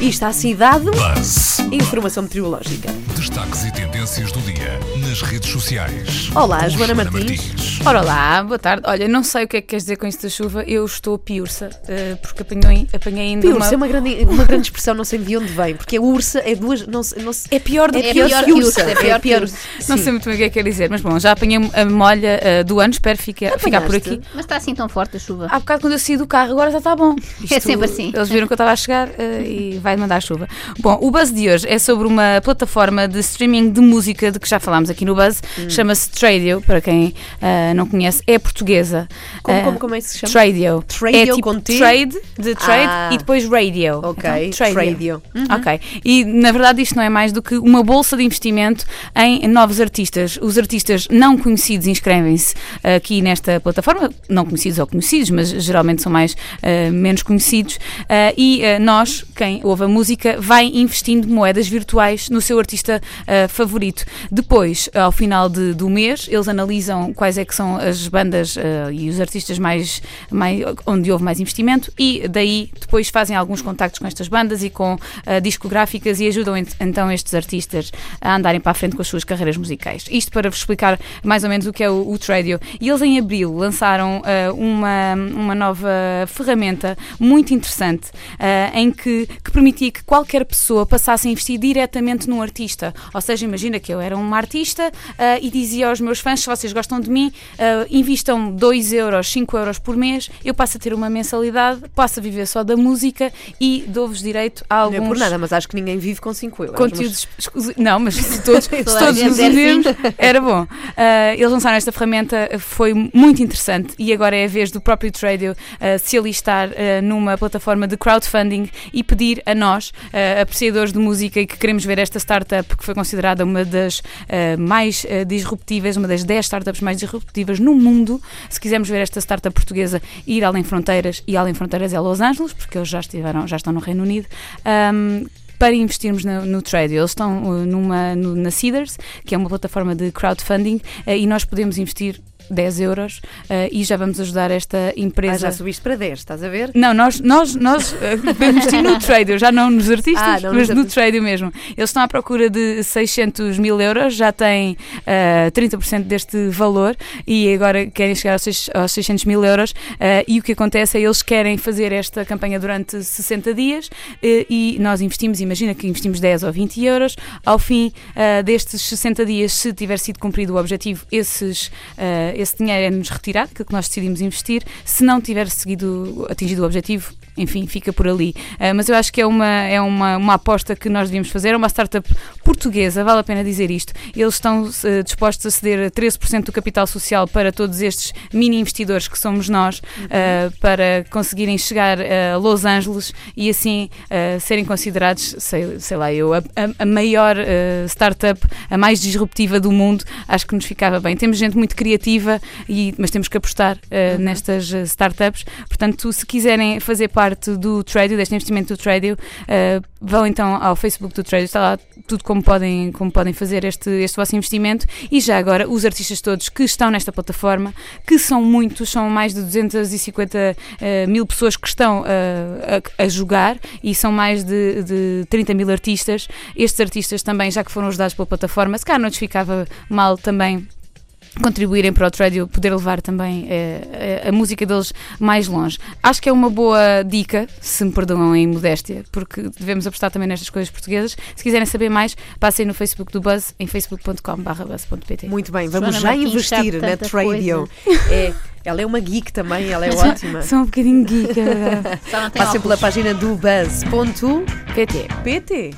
Isto à cidade, Buzz. informação meteorológica. Destaques e tendências do dia nas redes sociais. Olá, Com Joana Martins. Ora lá, boa tarde. Olha, não sei o que é que queres dizer com isto da chuva. Eu estou piursa, eh, porque apanhei, apanhei ainda Piursa é uma... uma grande, uma grande expressão, não sei de onde vem, porque a ursa é duas. Não, não É pior do é que pior, ursa. que ursa. É pior, Não Sim. sei muito bem o que é que quer dizer, mas bom, já apanhei a molha eh, do ano, espero fica, ficar por aqui. Mas está assim tão forte a chuva. Há bocado quando eu saí do carro, agora já está bom. É sempre assim. Eles viram que eu estava a chegar eh, e vai mandar chuva. Bom, o Buzz de hoje é sobre uma plataforma de streaming de música de que já falámos aqui no Buzz. Hum. Chama-se Tradio, para quem eh, não conhece, é portuguesa. Como, como, como é que se chama? Tradio. Tradio é tipo com T? trade, de trade Ah. e depois radio. Ok, Então, Tradio. Uhum. Ok. E na verdade isto não é mais do que uma bolsa de investimento em novos artistas. Os artistas não conhecidos inscrevem-se aqui nesta plataforma, não conhecidos ou conhecidos, mas geralmente são mais eh, menos conhecidos. Eh, e nós, quem ouve a música, vai investindo moedas virtuais no seu artista favorito. Depois, ao final de- do mês, eles analisam quais é que são as bandas eh, e os artistas mais, mais onde houve mais investimento e daí depois fazem alguns contactos com estas bandas e com eh, discográficas e ajudam ent- então estes artistas a andarem para a frente com as suas carreiras musicais. Isto para vos explicar mais ou menos o que é o, o Tradio. E eles em abril lançaram eh, uma, uma nova ferramenta muito interessante em que, que permitia que qualquer pessoa passasse a investir diretamente num artista. Ou seja, imagina que eu era uma artista e dizia aos meus fãs: se vocês gostam de mim, eh, invistam 2 euros, 5 euros por mês, eu passo a ter uma mensalidade, passo a viver só da música e dou-vos direito a Não alguns é por nada, mas acho que ninguém vive com 5 euros. conteúdos exclusivos. Não, mas se todos, se todos nos é assim. unirmos, era bom. Ah, eles lançaram esta ferramenta, foi muito interessante e agora é a vez do próprio Tradio ah, se alistar numa plataforma de crowdfunding e pedir a nós, apreciadores de música e que queremos ver esta startup, que foi considerada uma das mais disruptivas, uma das 10 startups mais disruptivas no mundo, se quisermos ver esta startup portuguesa ir além fronteiras, e além fronteiras é Los Angeles, porque eles já estiveram, já estão no Reino Unido. ahm, para investirmos no, no trade. Eles estão uh, numa, no- na Seeders, que é uma plataforma de crowdfunding, uh, e nós podemos investir 10 euros uh, e já vamos ajudar esta Ah, empresa. já subiste para 10, estás a ver? Não, nós, nós, nós uh, vamos investir no trader, já não nos artistas, Ah, não mas nos no trader mesmo. Eles estão à procura de 600 mil euros, já têm uh, 30% deste valor e agora querem chegar aos, seis- aos 600 mil euros. e o que acontece é eles querem fazer esta campanha durante 60 dias e nós investimos, imagina que investimos 10 ou 20 euros. Ao fim destes 60 dias, se tiver sido cumprido o objetivo, esses, esse dinheiro é-nos retirado, aquilo que nós decidimos investir. Se não tiver seguido, atingido o objetivo, enfim, fica por ali. Uh, mas eu acho que é uma, é uma, uma aposta que nós devíamos fazer. É uma startup portuguesa, vale a pena dizer isto. Eles estão uh, dispostos a ceder 13% do capital social para todos estes mini investidores que somos nós, uh, para conseguirem chegar a Los Angeles e assim serem considerados, sei, sei lá, eu, a, a- maior startup, a mais disruptiva do mundo. Acho que nos ficava bem. Temos gente muito criativa, e, mas temos que apostar uh, nestas uh, startups. Portanto, se quiserem fazer parte do Tradio, deste investimento do Tradio, uh, vão então ao Facebook do Tradio, está lá tudo como podem, como podem fazer este, este vosso investimento. E já agora, os artistas todos que estão nesta plataforma, que são muitos, são mais de 250 uh, mil pessoas que estão a, a jogar e são mais de, de 30 mil artistas. Estes artistas também, já que foram ajudados pela plataforma, se calhar não lhes ficava mal também contribuírem para o Tradio poder levar também eh, a, a música deles mais longe. Acho que é uma boa dica, se me perdoam a imodéstia, porque devemos apostar também nestas coisas portuguesas. Se quiserem saber mais, passem no Facebook do Buzz, em facebook.com.br. Muito bem, vamos Joana já Martins investir na Tradio. É, ela é uma geek também, ela é ótima. Sou um bocadinho geek, é verdade. Só Passem pela página do buzz.pt. PT.